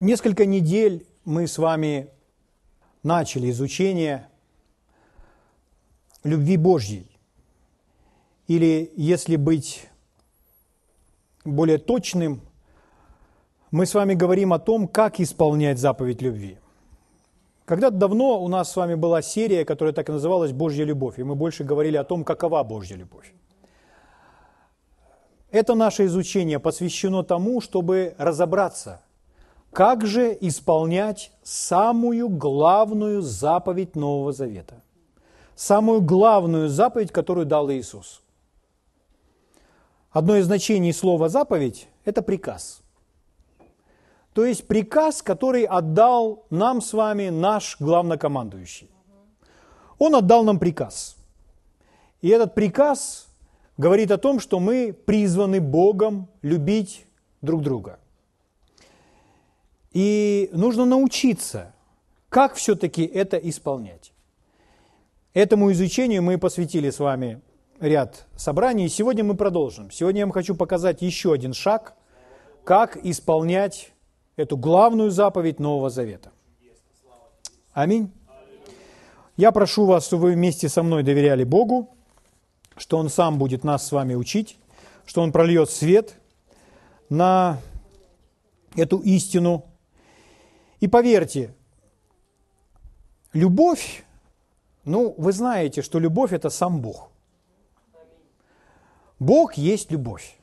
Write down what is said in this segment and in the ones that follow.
Несколько недель мы с вами начали изучение любви Божьей. Или, если быть более точным, мы с вами говорим о том, как исполнять заповедь любви. Когда-то давно у нас с вами была серия, которая так и называлась «Божья любовь», и мы больше говорили о том, какова Божья любовь. Это наше изучение посвящено тому, чтобы разобраться, как же исполнять самую главную заповедь Нового Завета. Самую главную заповедь, которую дал Иисус. Одно из значений слова «заповедь» – это приказ. То есть приказ, который отдал нам с вами наш главнокомандующий. Он отдал нам приказ. И этот приказ говорит о том, что мы призваны Богом любить друг друга. И нужно научиться, как все-таки это исполнять. Этому изучению мы посвятили с вами ряд собраний, и сегодня мы продолжим. Сегодня я вам хочу показать еще один шаг, как исполнять эту главную заповедь Нового Завета. Аминь. Я прошу вас, чтобы вы вместе со мной доверяли Богу, что Он сам будет нас с вами учить, что Он прольет свет на эту истину. И поверьте, любовь, ну, вы знаете, что любовь – это сам Бог. Бог есть любовь.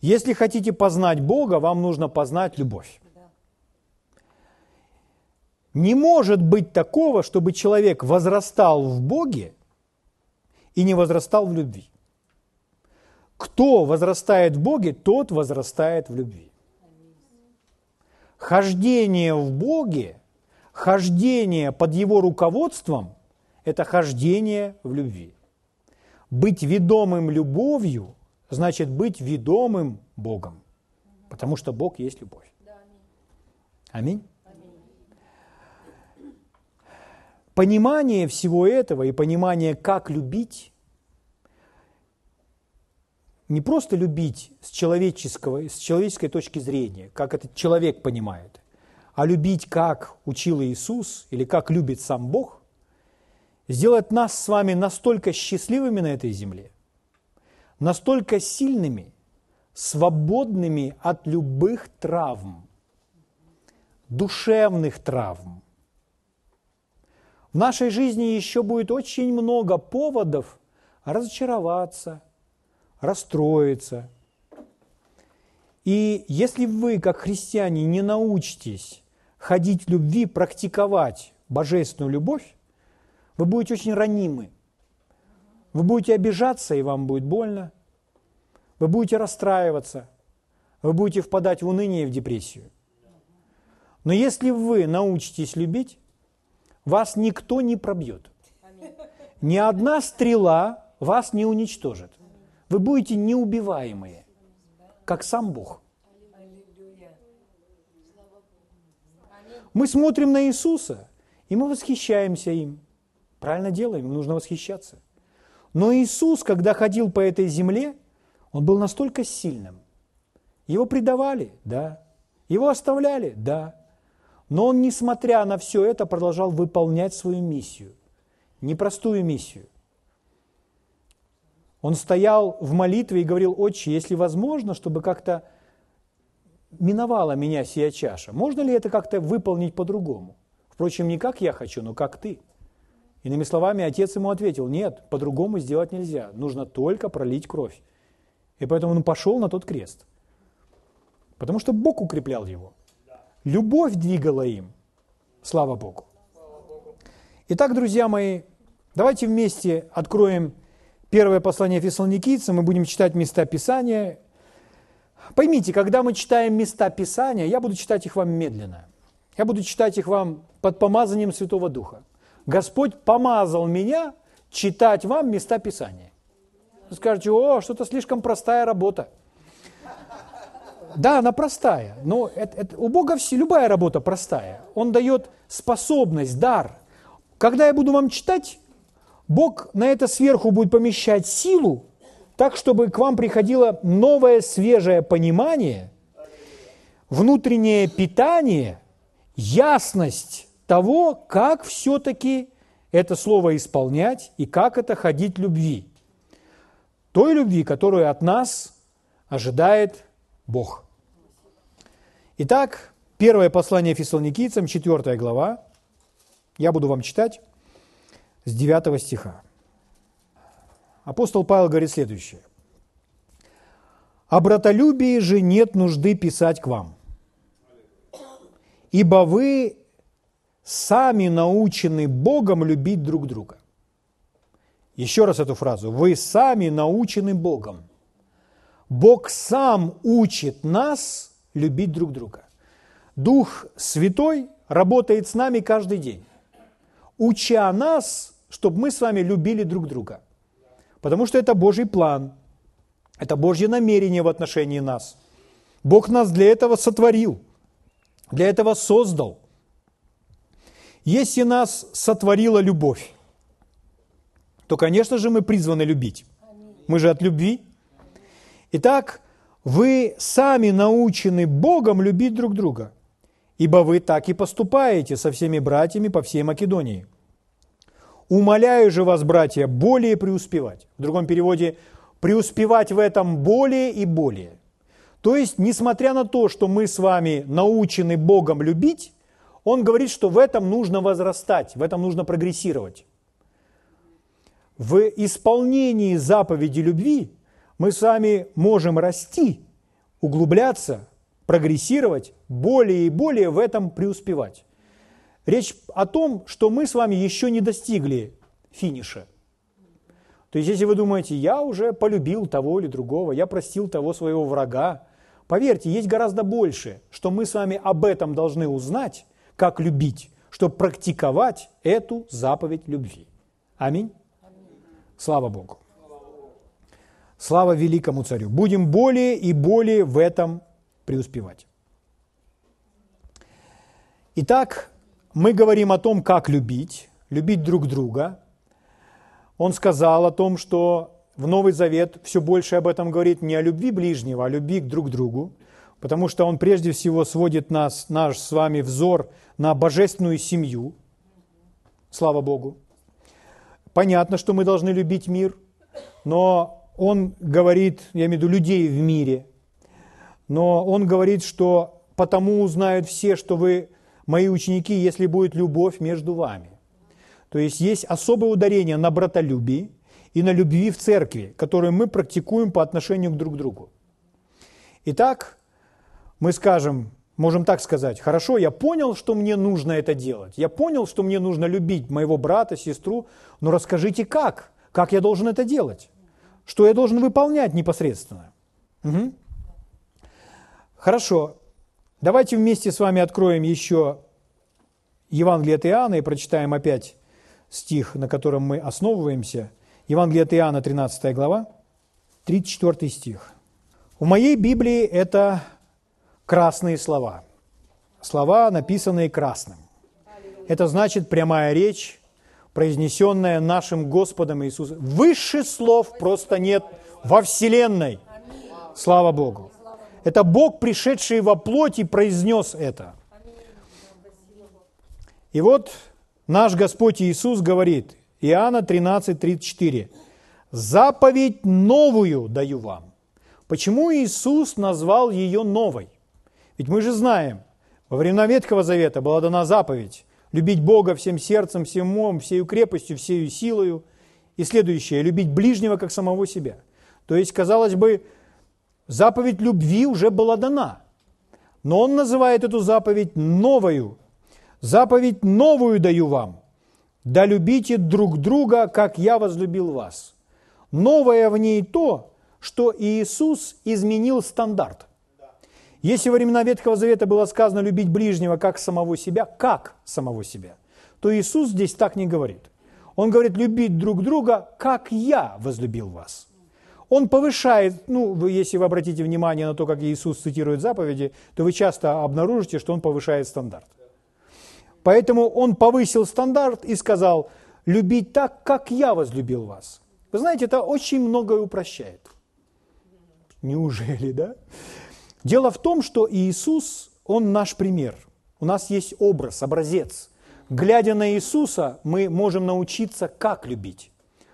Если хотите познать Бога, вам нужно познать любовь. Не может быть такого, чтобы человек возрастал в Боге и не возрастал в любви. Кто возрастает в Боге, тот возрастает в любви. Хождение в Боге, хождение под Его руководством – это хождение в любви. Быть ведомым любовью значит быть ведомым Богом, потому что Бог есть любовь. Аминь. Понимание всего этого и понимание, как любить, не просто любить с, человеческого, с человеческой точки зрения, как этот человек понимает, а любить, как учил Иисус или как любит сам Бог, сделает нас с вами настолько счастливыми на этой земле, настолько сильными, свободными от любых травм, душевных травм, в нашей жизни еще будет очень много поводов разочароваться, расстроиться. И если вы, как христиане, не научитесь ходить в любви, практиковать божественную любовь, вы будете очень ранимы. Вы будете обижаться, и вам будет больно. Вы будете расстраиваться. Вы будете впадать в уныние и в депрессию. Но если вы научитесь любить, вас никто не пробьет. Ни одна стрела вас не уничтожит. Вы будете неубиваемые, как сам Бог. Мы смотрим на Иисуса, и мы восхищаемся им. Правильно делаем, нужно восхищаться. Но Иисус, когда ходил по этой земле, он был настолько сильным. Его предавали, да. Его оставляли, да. Но он, несмотря на все это, продолжал выполнять свою миссию. Непростую миссию. Он стоял в молитве и говорил, «Отче, если возможно, чтобы как-то миновала меня сия чаша, можно ли это как-то выполнить по-другому? Впрочем, не как я хочу, но как ты». Иными словами, отец ему ответил, нет, по-другому сделать нельзя, нужно только пролить кровь. И поэтому он пошел на тот крест. Потому что Бог укреплял его. Любовь двигала им. Слава Богу. Итак, друзья мои, давайте вместе откроем первое послание фессалоникийцам, мы будем читать места Писания. Поймите, когда мы читаем места Писания, я буду читать их вам медленно. Я буду читать их вам под помазанием Святого Духа. Господь помазал меня читать вам места Писания. Вы скажете, о, что-то слишком простая работа. Да, она простая, но это, это, у Бога все, любая работа простая. Он дает способность, дар. Когда я буду вам читать, Бог на это сверху будет помещать силу, так, чтобы к вам приходило новое, свежее понимание. внутреннее питание, ясность того, как все-таки это слово исполнять и как это ходить любви. Той любви, которую от нас ожидает Бог. Итак, первое послание фессалоникийцам, 4 глава. Я буду вам читать с 9 стиха. Апостол Павел говорит следующее. «О братолюбии же нет нужды писать к вам, ибо вы сами научены Богом любить друг друга». Еще раз эту фразу. «Вы сами научены Богом». Бог сам учит нас любить друг друга. Дух Святой работает с нами каждый день, уча нас, чтобы мы с вами любили друг друга – Потому что это Божий план, это Божье намерение в отношении нас. Бог нас для этого сотворил, для этого создал. Если нас сотворила любовь, то, конечно же, мы призваны любить. Мы же от любви. Итак, вы сами научены Богом любить друг друга, ибо вы так и поступаете со всеми братьями по всей Македонии. Умоляю же вас, братья, более преуспевать. В другом переводе, преуспевать в этом более и более. То есть, несмотря на то, что мы с вами научены Богом любить, он говорит, что в этом нужно возрастать, в этом нужно прогрессировать. В исполнении заповеди любви мы с вами можем расти, углубляться, прогрессировать, более и более в этом преуспевать. Речь о том, что мы с вами еще не достигли финиша. То есть, если вы думаете, я уже полюбил того или другого, я простил того своего врага, поверьте, есть гораздо больше, что мы с вами об этом должны узнать, как любить, чтобы практиковать эту заповедь любви. Аминь. Слава Богу. Слава великому царю. Будем более и более в этом преуспевать. Итак, мы говорим о том, как любить, любить друг друга. Он сказал о том, что в Новый Завет все больше об этом говорит не о любви ближнего, а о любви к друг другу, потому что он прежде всего сводит нас, наш с вами взор на божественную семью. Слава Богу. Понятно, что мы должны любить мир, но он говорит, я имею в виду людей в мире, но он говорит, что потому узнают все, что вы мои ученики, если будет любовь между вами. То есть есть особое ударение на братолюбии и на любви в церкви, которую мы практикуем по отношению к друг другу. Итак, мы скажем, можем так сказать, хорошо, я понял, что мне нужно это делать, я понял, что мне нужно любить моего брата, сестру, но расскажите как, как я должен это делать, что я должен выполнять непосредственно. Угу. Хорошо, Давайте вместе с вами откроем еще Евангелие от Иоанна и прочитаем опять стих, на котором мы основываемся. Евангелие от Иоанна, 13 глава, 34 стих. В моей Библии это красные слова. Слова, написанные красным. Это значит прямая речь, произнесенная нашим Господом Иисусом. Выше слов просто нет во Вселенной. Слава Богу. Это Бог, пришедший во плоти, произнес это. И вот наш Господь Иисус говорит, Иоанна 13, 34, «Заповедь новую даю вам». Почему Иисус назвал ее новой? Ведь мы же знаем, во времена Ветхого Завета была дана заповедь любить Бога всем сердцем, всем умом, всею крепостью, всею силою. И следующее – любить ближнего, как самого себя. То есть, казалось бы, Заповедь любви уже была дана. Но он называет эту заповедь новую. Заповедь новую даю вам. Да любите друг друга, как я возлюбил вас. Новое в ней то, что Иисус изменил стандарт. Если во времена Ветхого Завета было сказано любить ближнего как самого себя, как самого себя, то Иисус здесь так не говорит. Он говорит любить друг друга, как я возлюбил вас он повышает, ну, если вы обратите внимание на то, как Иисус цитирует заповеди, то вы часто обнаружите, что он повышает стандарт. Поэтому он повысил стандарт и сказал, любить так, как я возлюбил вас. Вы знаете, это очень многое упрощает. Неужели, да? Дело в том, что Иисус, Он наш пример. У нас есть образ, образец. Глядя на Иисуса, мы можем научиться, как любить.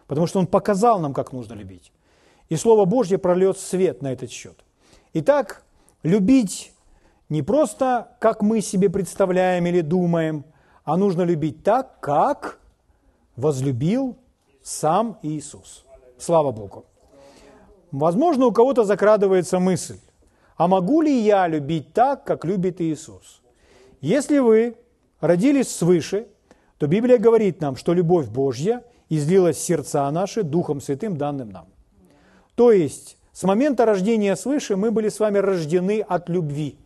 Потому что Он показал нам, как нужно любить. И Слово Божье прольет свет на этот счет. Итак, любить не просто, как мы себе представляем или думаем, а нужно любить так, как возлюбил сам Иисус. Слава Богу. Возможно, у кого-то закрадывается мысль, а могу ли я любить так, как любит Иисус? Если вы родились свыше, то Библия говорит нам, что любовь Божья излилась сердца наши Духом Святым, данным нам. То есть, с момента рождения свыше мы были с вами рождены от любви.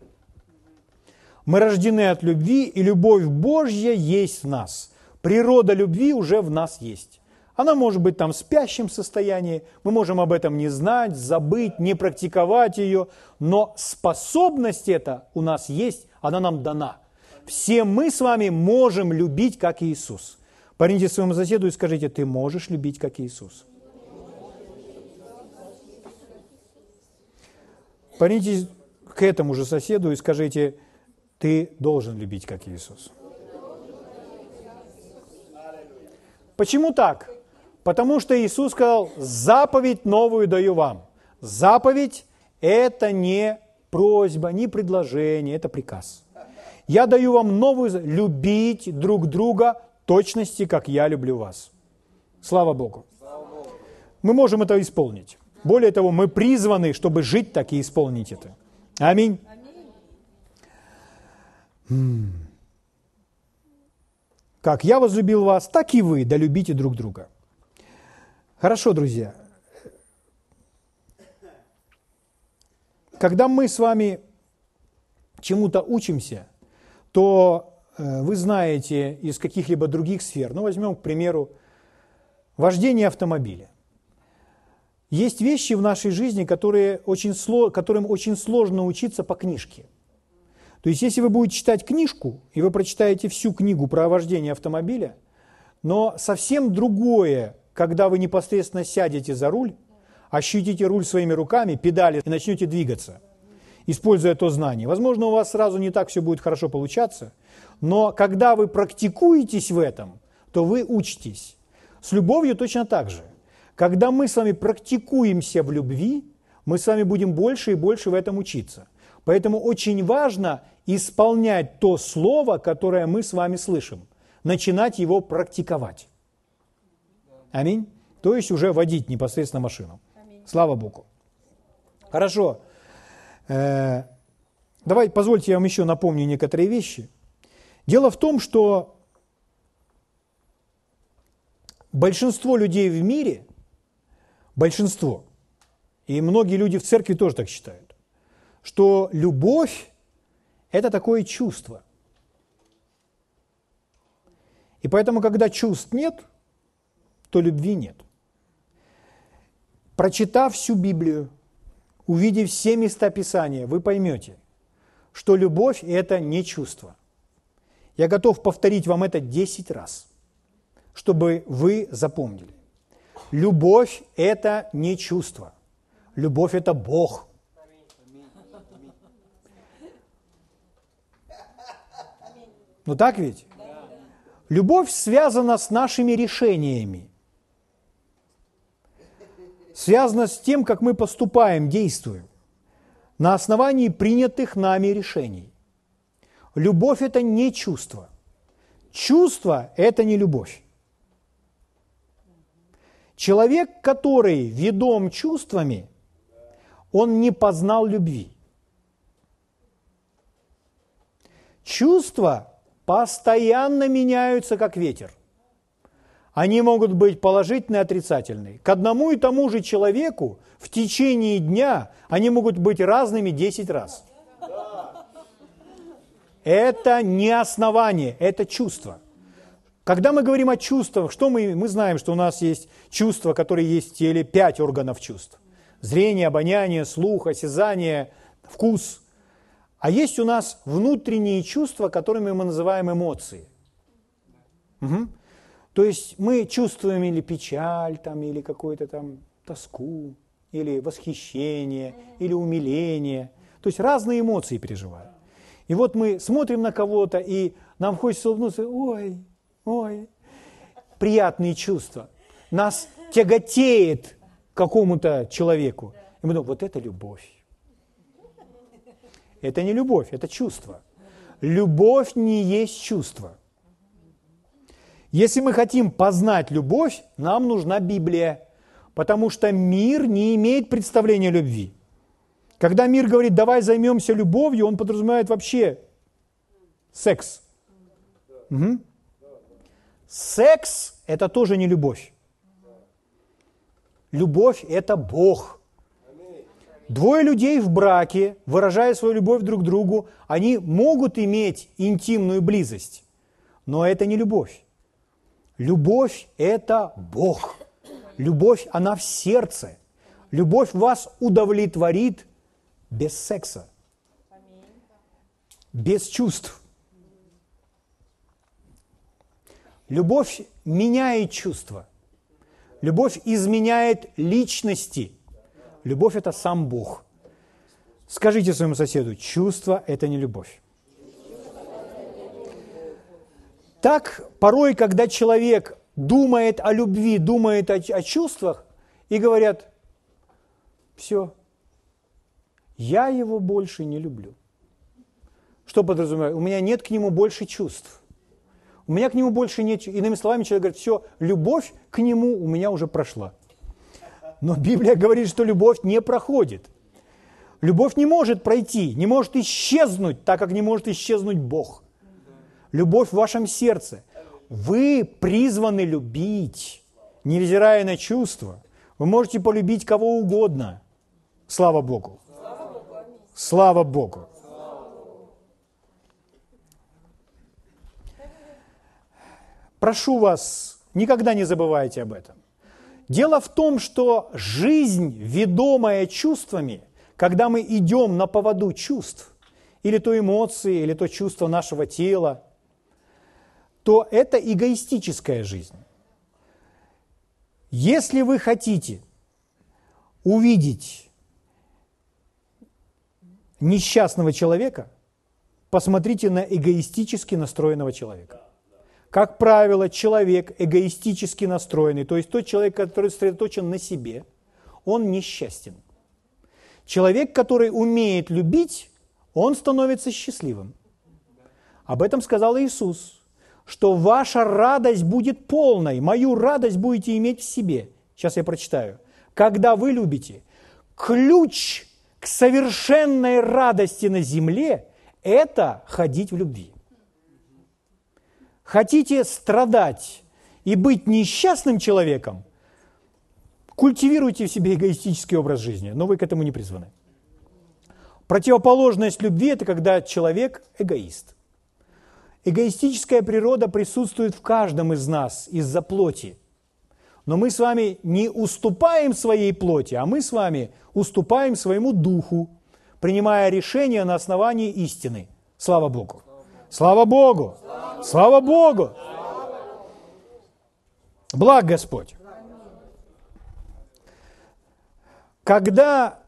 Мы рождены от любви, и любовь Божья есть в нас. Природа любви уже в нас есть. Она может быть там в спящем состоянии, мы можем об этом не знать, забыть, не практиковать ее, но способность эта у нас есть, она нам дана. Все мы с вами можем любить, как Иисус. Парните своему соседу и скажите, ты можешь любить, как Иисус. Парните к этому же соседу и скажите, ты должен любить, как Иисус. Почему так? Потому что Иисус сказал, заповедь новую даю вам. Заповедь – это не просьба, не предложение, это приказ. Я даю вам новую, любить друг друга точности, как я люблю вас. Слава Богу. Мы можем это исполнить. Более того, мы призваны, чтобы жить так и исполнить это. Аминь. Как я возлюбил вас, так и вы, да любите друг друга. Хорошо, друзья. Когда мы с вами чему-то учимся, то э, вы знаете из каких-либо других сфер, ну возьмем, к примеру, вождение автомобиля. Есть вещи в нашей жизни, которые очень, которым очень сложно учиться по книжке. То есть, если вы будете читать книжку, и вы прочитаете всю книгу про вождение автомобиля, но совсем другое когда вы непосредственно сядете за руль, ощутите руль своими руками, педали и начнете двигаться, используя то знание. Возможно, у вас сразу не так все будет хорошо получаться, но когда вы практикуетесь в этом, то вы учитесь. С любовью точно так же. Когда мы с вами практикуемся в любви, мы с вами будем больше и больше в этом учиться. Поэтому очень важно исполнять то слово, которое мы с вами слышим, начинать его практиковать. Аминь. То есть уже водить непосредственно машину. Аминь. Слава Богу. Хорошо. Э, давай, позвольте я вам еще напомню некоторые вещи. Дело в том, что большинство людей в мире, большинство, и многие люди в церкви тоже так считают, что любовь – это такое чувство. И поэтому, когда чувств нет – то любви нет. Прочитав всю Библию, увидев все места Писания, вы поймете, что любовь – это не чувство. Я готов повторить вам это 10 раз, чтобы вы запомнили. Любовь – это не чувство. Любовь – это Бог. Ну так ведь? Любовь связана с нашими решениями связано с тем, как мы поступаем, действуем на основании принятых нами решений. Любовь – это не чувство. Чувство – это не любовь. Человек, который ведом чувствами, он не познал любви. Чувства постоянно меняются, как ветер они могут быть положительные и отрицательные. К одному и тому же человеку в течение дня они могут быть разными 10 раз. Это не основание, это чувство. Когда мы говорим о чувствах, что мы, мы знаем, что у нас есть чувства, которые есть в теле, пять органов чувств. Зрение, обоняние, слух, осязание, вкус. А есть у нас внутренние чувства, которыми мы называем эмоции. Угу. То есть мы чувствуем или печаль, там, или какую-то там тоску, или восхищение, или умиление. То есть разные эмоции переживаю. И вот мы смотрим на кого-то, и нам хочется улыбнуться, ой, ой, приятные чувства. Нас тяготеет какому-то человеку. И мы думаем, вот это любовь. Это не любовь, это чувство. Любовь не есть чувство. Если мы хотим познать любовь, нам нужна Библия, потому что мир не имеет представления любви. Когда мир говорит, давай займемся любовью, он подразумевает вообще секс. Угу. Секс – это тоже не любовь. Любовь – это Бог. Двое людей в браке, выражая свою любовь друг к другу, они могут иметь интимную близость, но это не любовь. Любовь – это Бог. Любовь, она в сердце. Любовь вас удовлетворит без секса, без чувств. Любовь меняет чувства. Любовь изменяет личности. Любовь – это сам Бог. Скажите своему соседу, чувство – это не любовь. Так порой, когда человек думает о любви, думает о, о чувствах, и говорят, все, я его больше не люблю. Что подразумевает? У меня нет к нему больше чувств. У меня к нему больше нет... Иными словами, человек говорит, все, любовь к нему у меня уже прошла. Но Библия говорит, что любовь не проходит. Любовь не может пройти, не может исчезнуть, так как не может исчезнуть Бог. Любовь в вашем сердце. Вы призваны любить, невзирая на чувства. Вы можете полюбить кого угодно. Слава Богу. Слава Богу. Прошу вас, никогда не забывайте об этом. Дело в том, что жизнь, ведомая чувствами, когда мы идем на поводу чувств, или то эмоции, или то чувство нашего тела, то это эгоистическая жизнь. Если вы хотите увидеть несчастного человека, посмотрите на эгоистически настроенного человека. Как правило, человек эгоистически настроенный, то есть тот человек, который сосредоточен на себе, он несчастен. Человек, который умеет любить, он становится счастливым. Об этом сказал Иисус, что ваша радость будет полной, мою радость будете иметь в себе. Сейчас я прочитаю. Когда вы любите, ключ к совершенной радости на земле – это ходить в любви. Хотите страдать и быть несчастным человеком, культивируйте в себе эгоистический образ жизни, но вы к этому не призваны. Противоположность любви – это когда человек эгоист. Эгоистическая природа присутствует в каждом из нас из-за плоти – но мы с вами не уступаем своей плоти, а мы с вами уступаем своему духу, принимая решения на основании истины. Слава Богу! Слава Богу! Слава Богу! Благ Господь! Когда,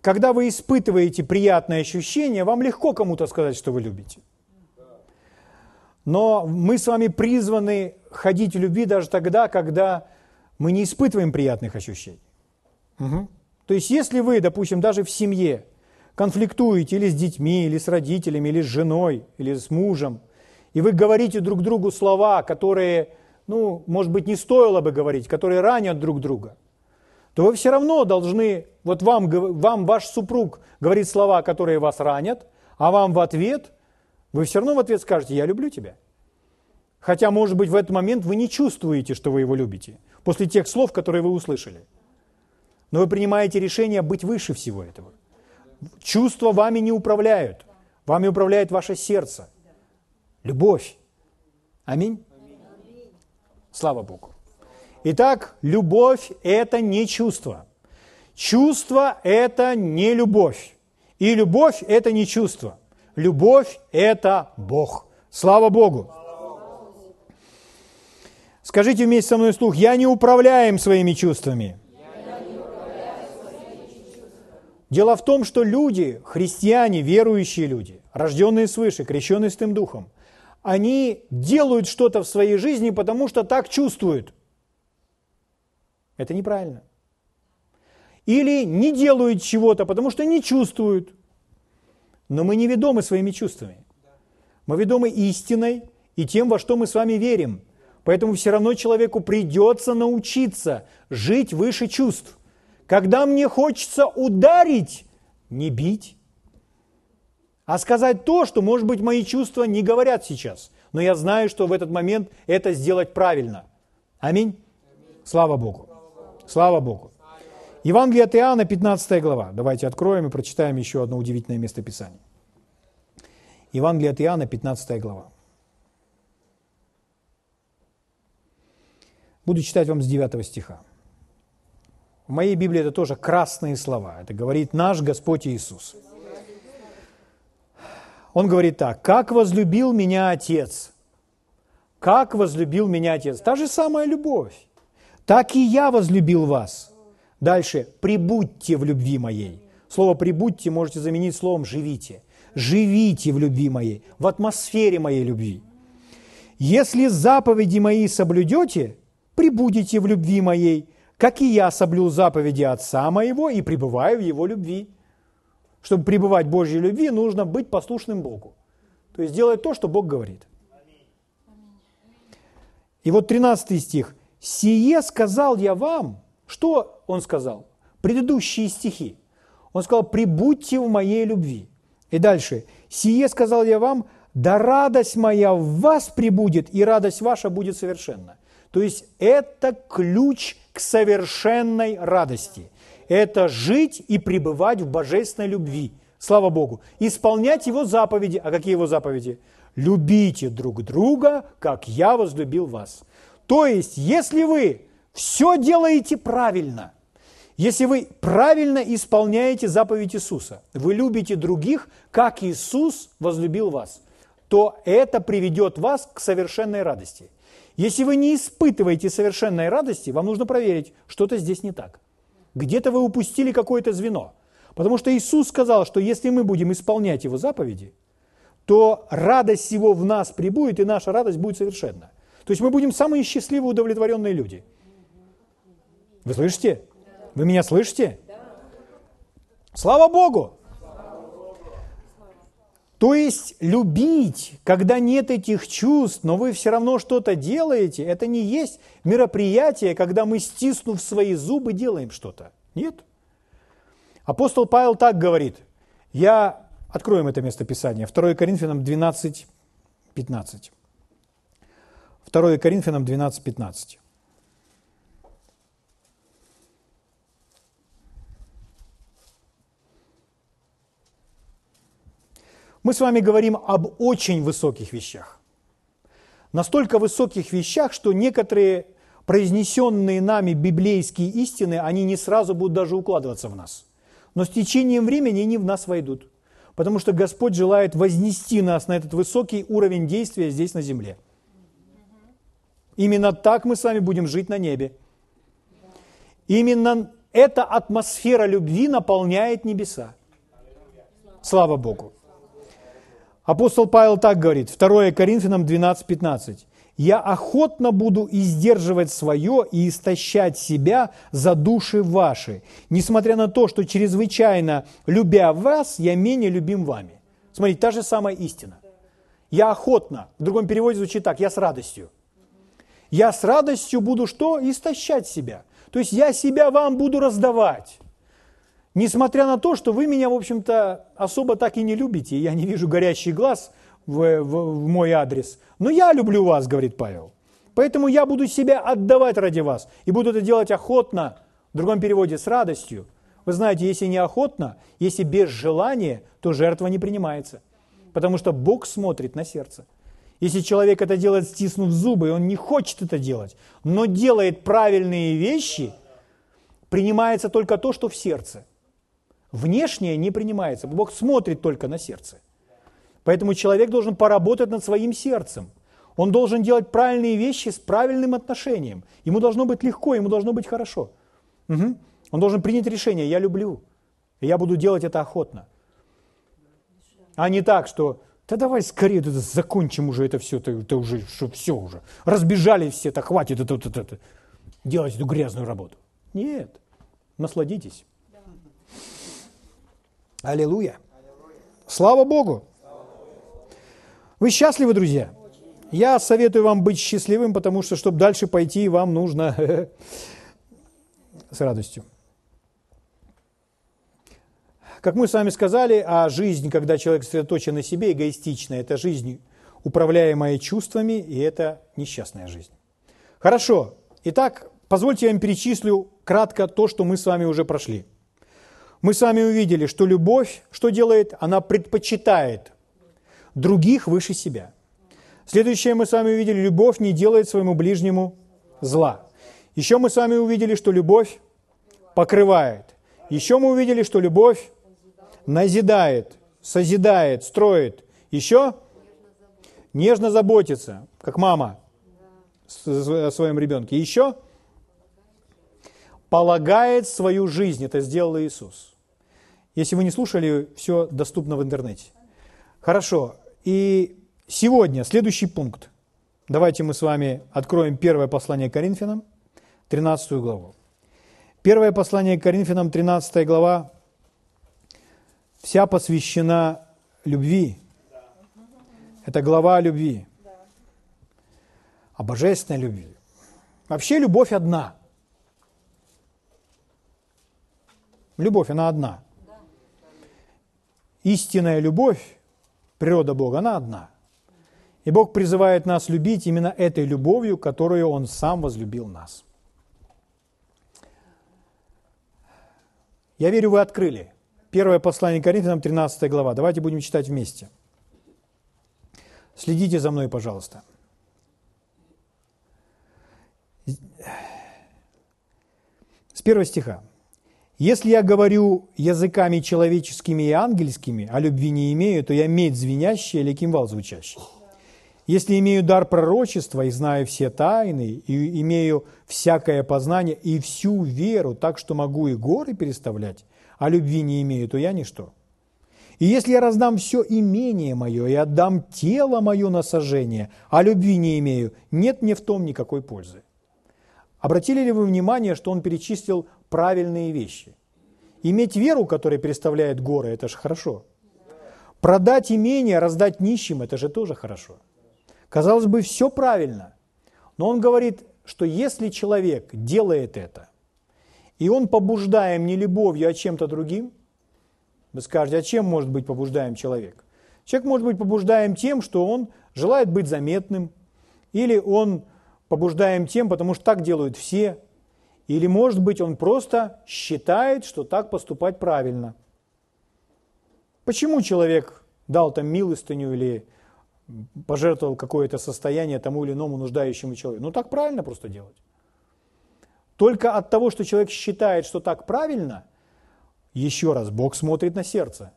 когда вы испытываете приятное ощущение, вам легко кому-то сказать, что вы любите – но мы с вами призваны ходить в любви даже тогда, когда мы не испытываем приятных ощущений. Угу. То есть если вы, допустим, даже в семье конфликтуете или с детьми, или с родителями, или с женой, или с мужем, и вы говорите друг другу слова, которые, ну, может быть, не стоило бы говорить, которые ранят друг друга, то вы все равно должны, вот вам, вам ваш супруг говорит слова, которые вас ранят, а вам в ответ – вы все равно в ответ скажете «я люблю тебя». Хотя, может быть, в этот момент вы не чувствуете, что вы его любите, после тех слов, которые вы услышали. Но вы принимаете решение быть выше всего этого. Чувства вами не управляют. Вами управляет ваше сердце. Любовь. Аминь. Слава Богу. Итак, любовь – это не чувство. Чувство – это не любовь. И любовь – это не чувство. Любовь – это Бог. Слава Богу! Скажите вместе со мной вслух, я не управляем своими чувствами. Дело в том, что люди, христиане, верующие люди, рожденные свыше, крещенные Святым Духом, они делают что-то в своей жизни, потому что так чувствуют. Это неправильно. Или не делают чего-то, потому что не чувствуют. Но мы не ведомы своими чувствами. Мы ведомы истиной и тем, во что мы с вами верим. Поэтому все равно человеку придется научиться жить выше чувств. Когда мне хочется ударить, не бить, а сказать то, что, может быть, мои чувства не говорят сейчас. Но я знаю, что в этот момент это сделать правильно. Аминь. Слава Богу. Слава Богу. Евангелие от Иоанна, 15 глава. Давайте откроем и прочитаем еще одно удивительное место Писания. Евангелие от Иоанна, 15 глава. Буду читать вам с 9 стиха. В моей Библии это тоже красные слова. Это говорит наш Господь Иисус. Он говорит так, «Как возлюбил меня Отец, как возлюбил меня Отец». Та же самая любовь. «Так и я возлюбил вас». Дальше, «Прибудьте в любви моей». Слово «прибудьте» можете заменить словом «живите». Живите в любви моей, в атмосфере моей любви. Если заповеди мои соблюдете, прибудете в любви моей, как и я соблюл заповеди Отца моего и пребываю в Его любви. Чтобы пребывать в Божьей любви, нужно быть послушным Богу. То есть делать то, что Бог говорит. И вот 13 стих. «Сие сказал я вам». Что он сказал? Предыдущие стихи. Он сказал, «Прибудьте в моей любви». И дальше. «Сие сказал я вам, да радость моя в вас прибудет, и радость ваша будет совершенна». То есть это ключ к совершенной радости. Это жить и пребывать в божественной любви. Слава Богу. Исполнять Его заповеди. А какие Его заповеди? Любите друг друга, как я возлюбил вас. То есть, если вы все делаете правильно, если вы правильно исполняете заповедь Иисуса, вы любите других, как Иисус возлюбил вас, то это приведет вас к совершенной радости – если вы не испытываете совершенной радости, вам нужно проверить, что-то здесь не так. Где-то вы упустили какое-то звено. Потому что Иисус сказал, что если мы будем исполнять Его заповеди, то радость Его в нас прибудет, и наша радость будет совершенна. То есть мы будем самые счастливые, удовлетворенные люди. Вы слышите? Вы меня слышите? Слава Богу! То есть любить, когда нет этих чувств, но вы все равно что-то делаете, это не есть мероприятие, когда мы, стиснув свои зубы, делаем что-то. Нет. Апостол Павел так говорит. Я... Откроем это место Писания. 2 Коринфянам 12, 15. 2 Коринфянам 12, 15. Мы с вами говорим об очень высоких вещах. Настолько высоких вещах, что некоторые произнесенные нами библейские истины, они не сразу будут даже укладываться в нас. Но с течением времени они в нас войдут. Потому что Господь желает вознести нас на этот высокий уровень действия здесь на земле. Именно так мы с вами будем жить на небе. Именно эта атмосфера любви наполняет небеса. Слава Богу. Апостол Павел так говорит, 2 Коринфянам 12:15. «Я охотно буду издерживать свое и истощать себя за души ваши, несмотря на то, что чрезвычайно любя вас, я менее любим вами». Смотрите, та же самая истина. Я охотно, в другом переводе звучит так, я с радостью. Я с радостью буду что? Истощать себя. То есть я себя вам буду раздавать. Несмотря на то, что вы меня, в общем-то, особо так и не любите, я не вижу горящий глаз в, в, в мой адрес, но я люблю вас, говорит Павел. Поэтому я буду себя отдавать ради вас и буду это делать охотно, в другом переводе с радостью. Вы знаете, если не охотно, если без желания, то жертва не принимается. Потому что Бог смотрит на сердце. Если человек это делает, стиснув зубы, и он не хочет это делать, но делает правильные вещи, принимается только то, что в сердце. Внешнее не принимается. Бог смотрит только на сердце. Поэтому человек должен поработать над своим сердцем. Он должен делать правильные вещи с правильным отношением. Ему должно быть легко, ему должно быть хорошо. Угу. Он должен принять решение, я люблю. И я буду делать это охотно. А не так, что да давай скорее закончим уже это все, это, уже, что все уже. Разбежались все, это хватит это, это, это, делать эту грязную работу. Нет, насладитесь. Аллилуйя. Слава Богу. Вы счастливы, друзья? Я советую вам быть счастливым, потому что, чтобы дальше пойти, вам нужно с радостью. Как мы с вами сказали, а жизнь, когда человек сосредоточен на себе, эгоистичная, это жизнь, управляемая чувствами, и это несчастная жизнь. Хорошо. Итак, позвольте я вам перечислю кратко то, что мы с вами уже прошли. Мы с вами увидели, что любовь, что делает? Она предпочитает других выше себя. Следующее мы с вами увидели, любовь не делает своему ближнему зла. Еще мы с вами увидели, что любовь покрывает. Еще мы увидели, что любовь назидает, созидает, строит. Еще нежно заботится, как мама о своем ребенке. Еще полагает свою жизнь. Это сделал Иисус. Если вы не слушали, все доступно в интернете. Хорошо. И сегодня следующий пункт. Давайте мы с вами откроем первое послание Коринфянам, 13 главу. Первое послание Коринфянам, 13 глава, вся посвящена любви. Это глава любви. О божественной любви. Вообще любовь одна. Любовь, она одна. Истинная любовь, природа Бога, она одна. И Бог призывает нас любить именно этой любовью, которую Он сам возлюбил нас. Я верю, вы открыли. Первое послание Коринфянам, 13 глава. Давайте будем читать вместе. Следите за мной, пожалуйста. С первого стиха. Если я говорю языками человеческими и ангельскими, а любви не имею, то я медь звенящая или кимвал звучащий. Если имею дар пророчества и знаю все тайны, и имею всякое познание и всю веру, так что могу и горы переставлять, а любви не имею, то я ничто. И если я раздам все имение мое и отдам тело мое на сожжение, а любви не имею, нет мне в том никакой пользы. Обратили ли вы внимание, что он перечислил правильные вещи? Иметь веру, которая переставляет горы, это же хорошо. Продать имение, раздать нищим, это же тоже хорошо. Казалось бы, все правильно. Но он говорит, что если человек делает это, и он побуждаем не любовью, а чем-то другим, вы скажете, а чем может быть побуждаем человек? Человек может быть побуждаем тем, что он желает быть заметным, или он побуждаем тем, потому что так делают все, или, может быть, он просто считает, что так поступать правильно. Почему человек дал там милостыню или пожертвовал какое-то состояние тому или иному нуждающему человеку? Ну, так правильно просто делать. Только от того, что человек считает, что так правильно, еще раз, Бог смотрит на сердце.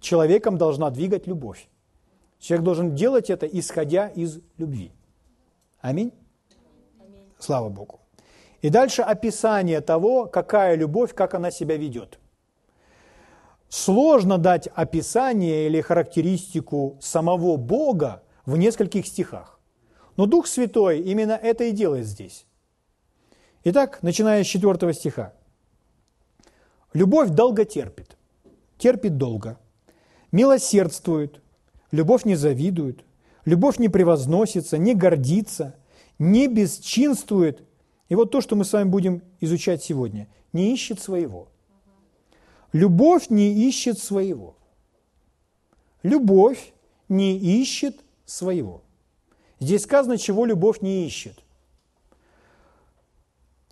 Человеком должна двигать любовь. Человек должен делать это, исходя из любви. Аминь? Слава Богу. И дальше описание того, какая любовь, как она себя ведет. Сложно дать описание или характеристику самого Бога в нескольких стихах. Но Дух Святой именно это и делает здесь. Итак, начиная с 4 стиха. Любовь долго терпит, терпит долго, милосердствует, любовь не завидует, любовь не превозносится, не гордится, не бесчинствует. И вот то, что мы с вами будем изучать сегодня, не ищет своего. Любовь не ищет своего. Любовь не ищет своего. Здесь сказано, чего любовь не ищет.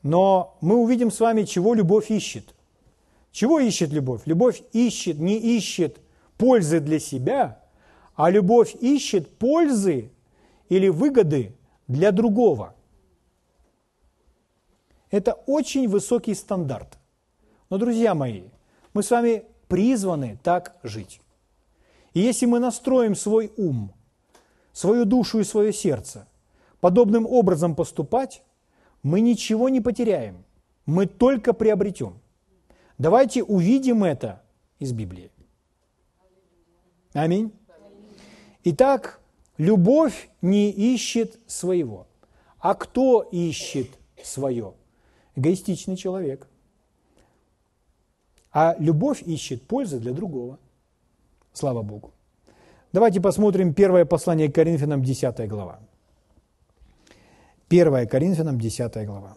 Но мы увидим с вами, чего любовь ищет. Чего ищет любовь? Любовь ищет, не ищет пользы для себя, а любовь ищет пользы или выгоды для другого. Это очень высокий стандарт. Но, друзья мои, мы с вами призваны так жить. И если мы настроим свой ум, свою душу и свое сердце подобным образом поступать, мы ничего не потеряем, мы только приобретем. Давайте увидим это из Библии. Аминь. Итак, любовь не ищет своего. А кто ищет свое? Эгоистичный человек. А любовь ищет пользы для другого. Слава Богу. Давайте посмотрим первое послание к Коринфянам, 10 глава. 1 Коринфянам, 10 глава.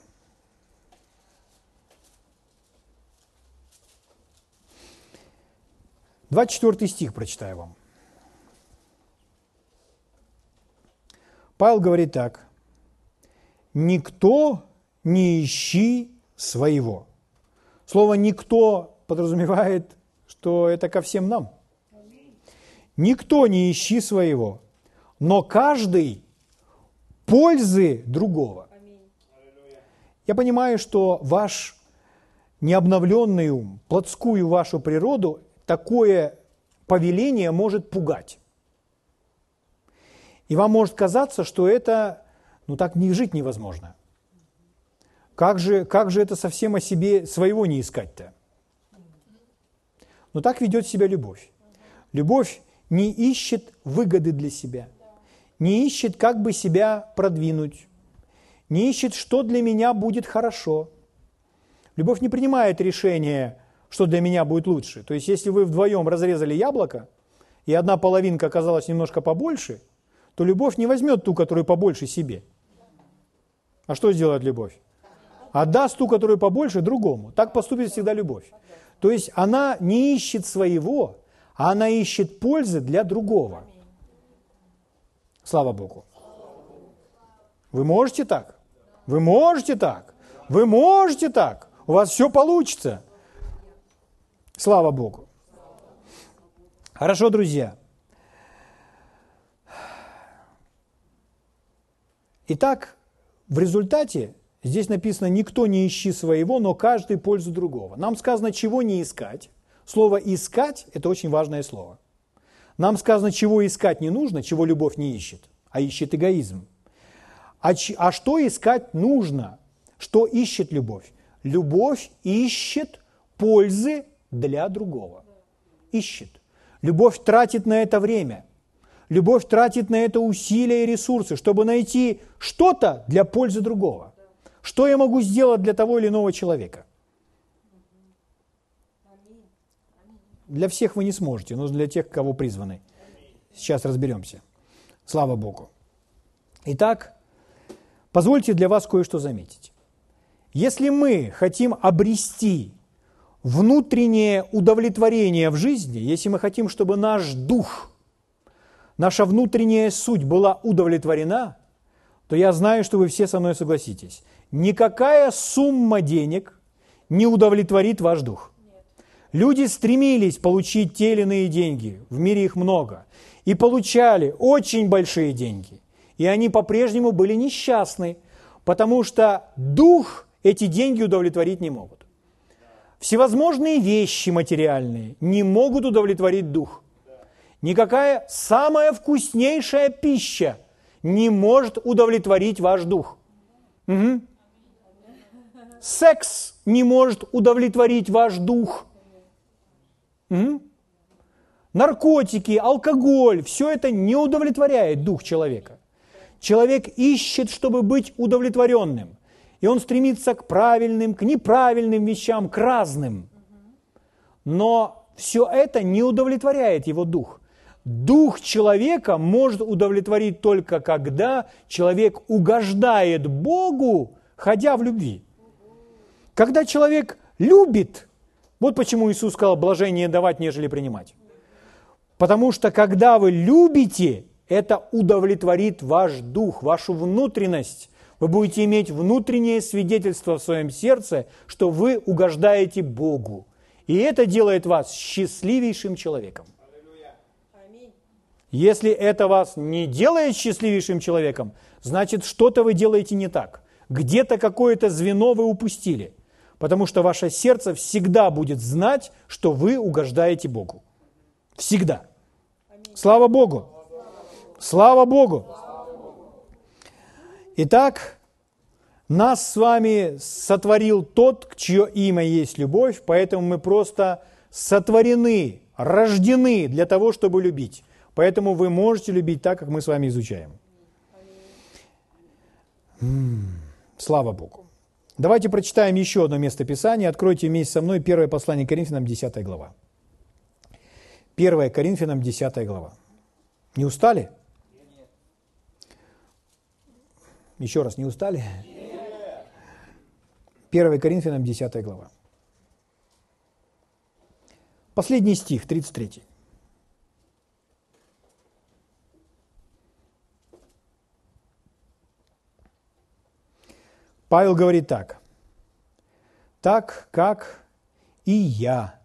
Двадцать четвертый стих прочитаю вам. Павел говорит так. «Никто не ищи своего». Слово «никто» подразумевает, что это ко всем нам. Никто не ищи своего, но каждый пользы другого. Я понимаю, что ваш необновленный ум, плотскую вашу природу, такое повеление может пугать. И вам может казаться, что это, ну так не жить невозможно. Как же, как же это совсем о себе своего не искать-то? Но так ведет себя любовь. Любовь не ищет выгоды для себя, не ищет, как бы себя продвинуть, не ищет, что для меня будет хорошо. Любовь не принимает решение, что для меня будет лучше. То есть, если вы вдвоем разрезали яблоко, и одна половинка оказалась немножко побольше, то любовь не возьмет ту, которую побольше себе. А что сделает любовь? Отдаст ту, которую побольше, другому. Так поступит всегда любовь. То есть она не ищет своего, а она ищет пользы для другого. Слава Богу. Вы можете так? Вы можете так? Вы можете так? У вас все получится. Слава Богу. Хорошо, друзья. Итак, в результате здесь написано «никто не ищи своего, но каждый пользу другого». Нам сказано, чего не искать. Слово «искать» – это очень важное слово. Нам сказано, чего искать не нужно, чего любовь не ищет, а ищет эгоизм. А, а что искать нужно? Что ищет любовь? Любовь ищет пользы для другого. Ищет. Любовь тратит на это время – Любовь тратит на это усилия и ресурсы, чтобы найти что-то для пользы другого. Что я могу сделать для того или иного человека? Для всех вы не сможете, но для тех, кого призваны. Сейчас разберемся. Слава Богу. Итак, позвольте для вас кое-что заметить. Если мы хотим обрести внутреннее удовлетворение в жизни, если мы хотим, чтобы наш дух – наша внутренняя суть была удовлетворена, то я знаю, что вы все со мной согласитесь. Никакая сумма денег не удовлетворит ваш дух. Люди стремились получить те или иные деньги, в мире их много, и получали очень большие деньги. И они по-прежнему были несчастны, потому что дух эти деньги удовлетворить не могут. Всевозможные вещи материальные не могут удовлетворить дух – Никакая самая вкуснейшая пища не может удовлетворить ваш дух. Угу. Секс не может удовлетворить ваш дух. Угу. Наркотики, алкоголь, все это не удовлетворяет дух человека. Человек ищет, чтобы быть удовлетворенным. И он стремится к правильным, к неправильным вещам, к разным. Но все это не удовлетворяет его дух. Дух человека может удовлетворить только когда человек угождает Богу, ходя в любви. Когда человек любит, вот почему Иисус сказал, блажение давать, нежели принимать. Потому что когда вы любите, это удовлетворит ваш дух, вашу внутренность. Вы будете иметь внутреннее свидетельство в своем сердце, что вы угождаете Богу. И это делает вас счастливейшим человеком. Если это вас не делает счастливейшим человеком, значит что-то вы делаете не так. Где-то какое-то звено вы упустили. Потому что ваше сердце всегда будет знать, что вы угождаете Богу. Всегда. Слава Богу. Слава Богу. Итак, нас с вами сотворил тот, чье имя есть любовь, поэтому мы просто сотворены, рождены для того, чтобы любить. Поэтому вы можете любить так, как мы с вами изучаем. Слава Богу. Давайте прочитаем еще одно место Писания. Откройте вместе со мной первое послание Коринфянам, 10 глава. 1 Коринфянам, 10 глава. Не устали? Еще раз, не устали? 1 Коринфянам, 10 глава. Последний стих, 33. Павел говорит так. «Так как и я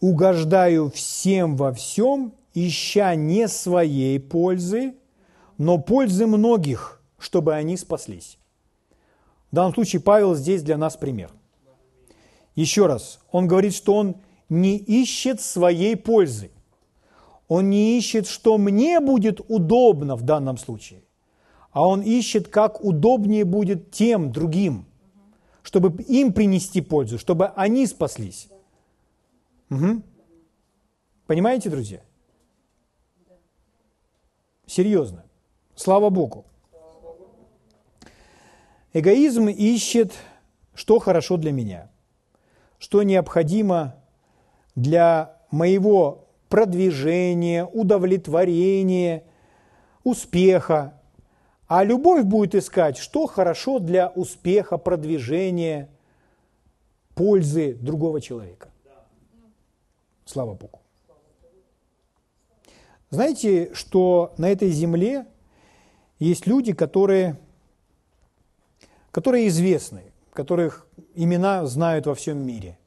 угождаю всем во всем, ища не своей пользы, но пользы многих, чтобы они спаслись». В данном случае Павел здесь для нас пример. Еще раз, он говорит, что он не ищет своей пользы. Он не ищет, что мне будет удобно в данном случае а он ищет, как удобнее будет тем другим, чтобы им принести пользу, чтобы они спаслись. Угу. Понимаете, друзья? Серьезно. Слава Богу. Эгоизм ищет, что хорошо для меня, что необходимо для моего продвижения, удовлетворения, успеха, а любовь будет искать, что хорошо для успеха, продвижения, пользы другого человека. Слава Богу. Знаете, что на этой земле есть люди, которые, которые известны, которых имена знают во всем мире.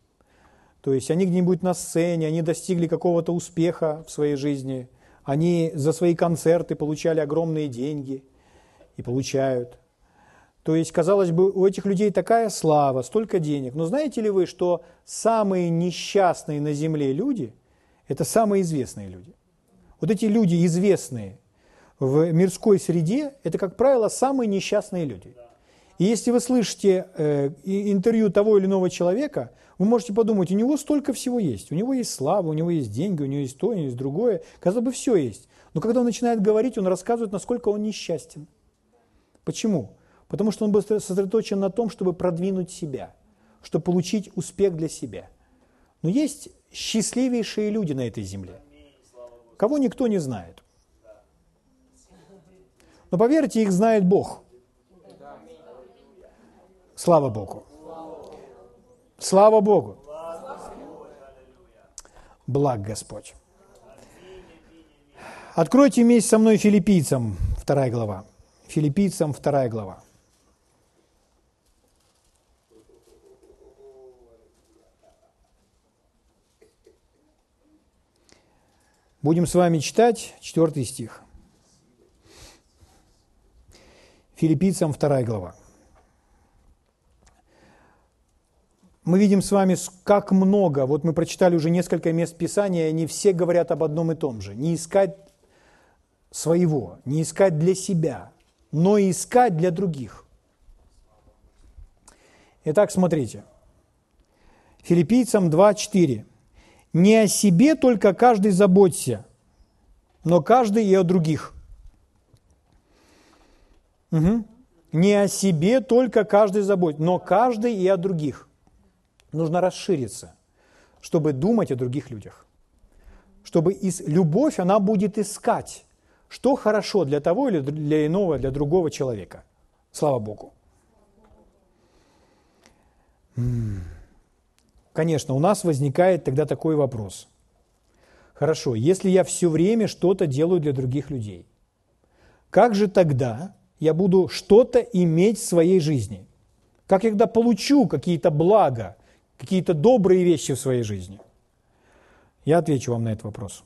То есть они где-нибудь на сцене, они достигли какого-то успеха в своей жизни, они за свои концерты получали огромные деньги – и получают. То есть, казалось бы, у этих людей такая слава, столько денег. Но знаете ли вы, что самые несчастные на земле люди – это самые известные люди? Вот эти люди известные в мирской среде – это, как правило, самые несчастные люди. И если вы слышите э, интервью того или иного человека, вы можете подумать, у него столько всего есть. У него есть слава, у него есть деньги, у него есть то, у него есть другое. Казалось бы, все есть. Но когда он начинает говорить, он рассказывает, насколько он несчастен. Почему? Потому что он был сосредоточен на том, чтобы продвинуть себя, чтобы получить успех для себя. Но есть счастливейшие люди на этой земле, кого никто не знает. Но поверьте, их знает Бог. Слава Богу. Слава Богу. Благ Господь. Откройте вместе со мной филиппийцам, вторая глава. Филиппийцам 2 глава. Будем с вами читать 4 стих. Филиппийцам 2 глава. Мы видим с вами, как много, вот мы прочитали уже несколько мест Писания, они все говорят об одном и том же. Не искать своего, не искать для себя, но и искать для других. Итак, смотрите. Филиппийцам 2.4. «Не о себе только каждый заботься, но каждый и о других». Угу. Не о себе только каждый заботится, но каждый и о других. Нужно расшириться, чтобы думать о других людях. Чтобы из... любовь, она будет искать что хорошо для того или для иного, для другого человека. Слава Богу. Конечно, у нас возникает тогда такой вопрос. Хорошо, если я все время что-то делаю для других людей, как же тогда я буду что-то иметь в своей жизни? Как я тогда получу какие-то блага, какие-то добрые вещи в своей жизни? Я отвечу вам на этот вопрос.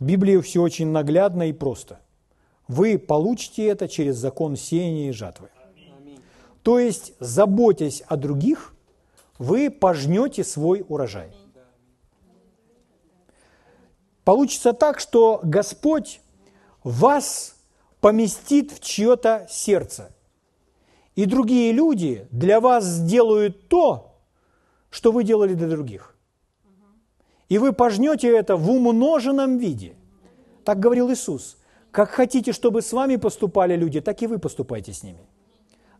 В Библии все очень наглядно и просто. Вы получите это через закон сеяния и жатвы. То есть, заботясь о других, вы пожнете свой урожай. Получится так, что Господь вас поместит в чье-то сердце. И другие люди для вас сделают то, что вы делали для других. И вы пожнете это в умноженном виде. Так говорил Иисус. Как хотите, чтобы с вами поступали люди, так и вы поступайте с ними.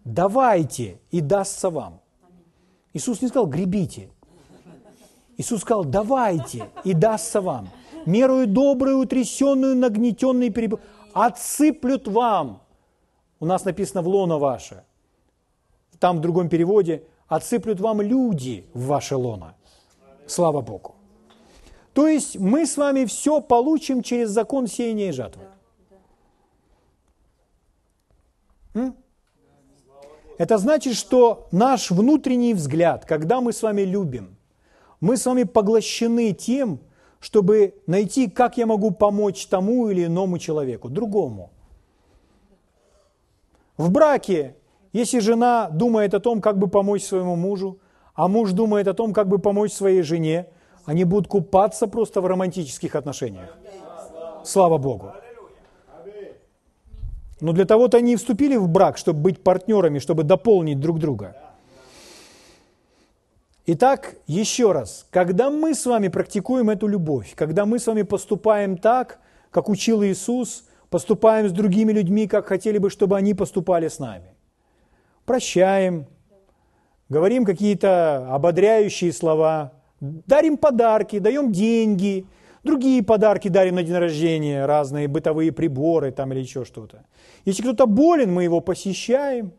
Давайте, и дастся вам. Иисус не сказал, гребите. Иисус сказал, давайте, и дастся вам. Мерую добрую, утрясенную, нагнетенную, переб... отсыплют вам. У нас написано в лоно ваше. Там в другом переводе, отсыплют вам люди в ваше лоно. Слава Богу. То есть мы с вами все получим через закон сеяния и жатвы. М? Это значит, что наш внутренний взгляд, когда мы с вами любим, мы с вами поглощены тем, чтобы найти, как я могу помочь тому или иному человеку, другому. В браке, если жена думает о том, как бы помочь своему мужу, а муж думает о том, как бы помочь своей жене, они будут купаться просто в романтических отношениях. Слава Богу. Но для того-то они и вступили в брак, чтобы быть партнерами, чтобы дополнить друг друга. Итак, еще раз, когда мы с вами практикуем эту любовь, когда мы с вами поступаем так, как учил Иисус, поступаем с другими людьми, как хотели бы, чтобы они поступали с нами, прощаем, говорим какие-то ободряющие слова, дарим подарки, даем деньги – Другие подарки дарим на день рождения, разные бытовые приборы там или еще что-то. Если кто-то болен, мы его посещаем.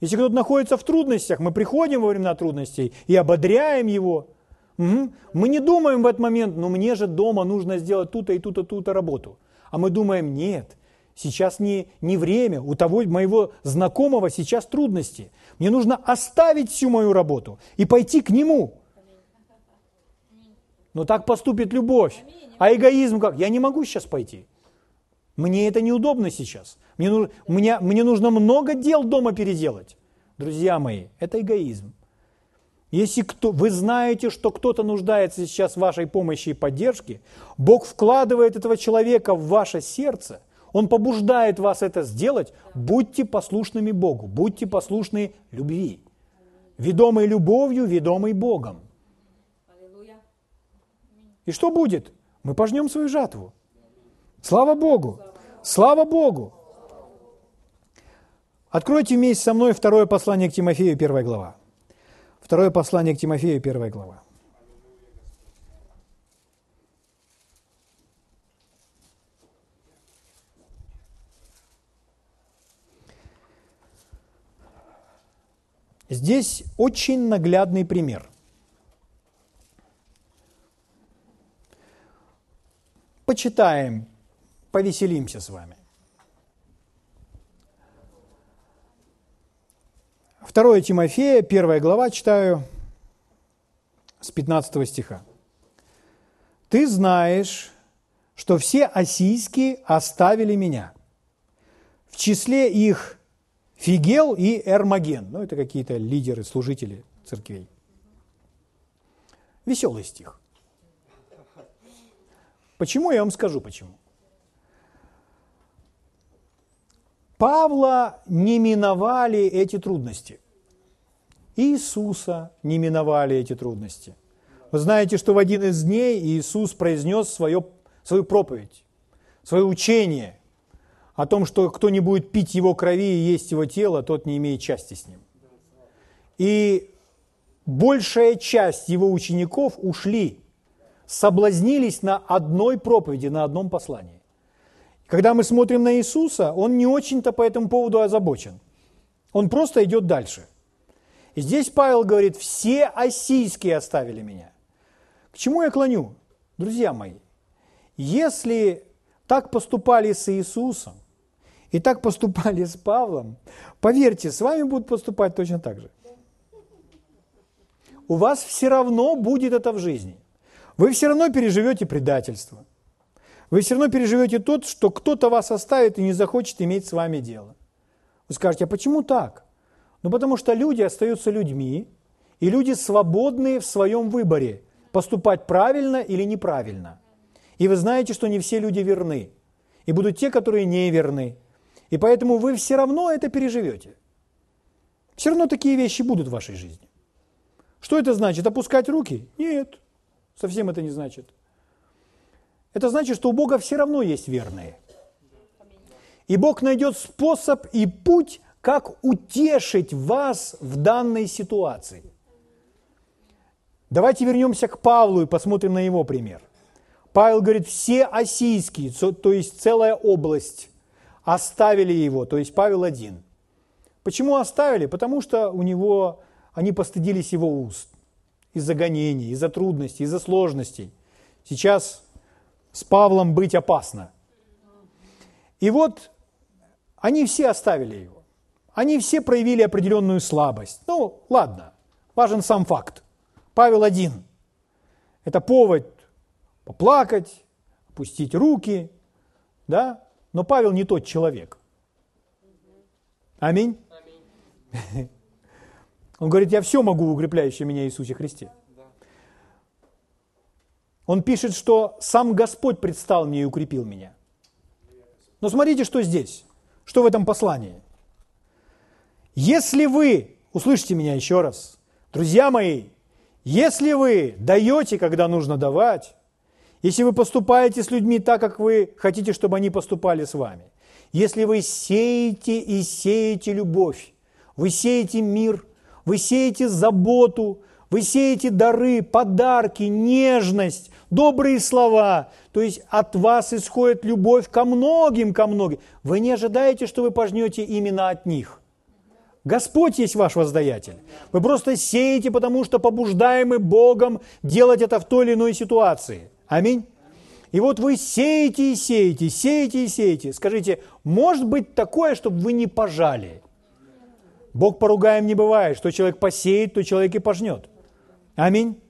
Если кто-то находится в трудностях, мы приходим во времена трудностей и ободряем его. Угу. Мы не думаем в этот момент, ну мне же дома нужно сделать ту-то и ту-то, ту-то работу. А мы думаем, нет, сейчас не, не время, у того моего знакомого сейчас трудности. Мне нужно оставить всю мою работу и пойти к нему. Но так поступит любовь. А эгоизм как? Я не могу сейчас пойти. Мне это неудобно сейчас. Мне, мне, мне нужно много дел дома переделать. Друзья мои, это эгоизм. Если кто, вы знаете, что кто-то нуждается сейчас в вашей помощи и поддержке, Бог вкладывает этого человека в ваше сердце, Он побуждает вас это сделать, будьте послушными Богу, будьте послушны любви. Ведомой любовью, ведомой Богом. И что будет? Мы пожнем свою жатву. Слава Богу! Слава Богу! Откройте вместе со мной второе послание к Тимофею, первая глава. Второе послание к Тимофею, первая глава. Здесь очень наглядный пример. Почитаем, повеселимся с вами. Второе Тимофея, первая глава, читаю с 15 стиха. «Ты знаешь, что все осийские оставили меня. В числе их Фигел и Эрмоген. Ну, это какие-то лидеры, служители церквей. Веселый стих. Почему? Я вам скажу почему. Павла не миновали эти трудности. Иисуса не миновали эти трудности. Вы знаете, что в один из дней Иисус произнес свое, свою проповедь, свое учение о том, что кто не будет пить его крови и есть его тело, тот не имеет части с ним. И большая часть его учеников ушли соблазнились на одной проповеди, на одном послании. Когда мы смотрим на Иисуса, Он не очень-то по этому поводу озабочен. Он просто идет дальше. И здесь Павел говорит, все осийские оставили меня. К чему я клоню? Друзья мои, если так поступали с Иисусом и так поступали с Павлом, поверьте, с вами будут поступать точно так же. У вас все равно будет это в жизни вы все равно переживете предательство. Вы все равно переживете тот, что кто-то вас оставит и не захочет иметь с вами дело. Вы скажете, а почему так? Ну, потому что люди остаются людьми, и люди свободны в своем выборе, поступать правильно или неправильно. И вы знаете, что не все люди верны. И будут те, которые не верны. И поэтому вы все равно это переживете. Все равно такие вещи будут в вашей жизни. Что это значит? Опускать руки? Нет. Совсем это не значит. Это значит, что у Бога все равно есть верные. И Бог найдет способ и путь, как утешить вас в данной ситуации. Давайте вернемся к Павлу и посмотрим на его пример. Павел говорит, все осийские, то есть целая область, оставили его, то есть Павел один. Почему оставили? Потому что у него, они постыдились его уст из-за гонений, из-за трудностей, из-за сложностей. Сейчас с Павлом быть опасно. И вот они все оставили его. Они все проявили определенную слабость. Ну, ладно, важен сам факт. Павел один. Это повод поплакать, опустить руки, да? Но Павел не тот человек. Аминь. Аминь. Он говорит, я все могу в укрепляющем меня Иисусе Христе. Он пишет, что сам Господь предстал мне и укрепил меня. Но смотрите, что здесь. Что в этом послании? Если вы, услышите меня еще раз, друзья мои, если вы даете, когда нужно давать, если вы поступаете с людьми так, как вы хотите, чтобы они поступали с вами, если вы сеете и сеете любовь, вы сеете мир, вы сеете заботу, вы сеете дары, подарки, нежность, добрые слова. То есть от вас исходит любовь ко многим, ко многим. Вы не ожидаете, что вы пожнете именно от них. Господь есть ваш воздаятель. Вы просто сеете, потому что побуждаемы Богом делать это в той или иной ситуации. Аминь. И вот вы сеете и сеете, сеете и сеете. Скажите, может быть такое, чтобы вы не пожали? Бог поругаем не бывает. Что человек посеет, то человек и пожнет. Аминь.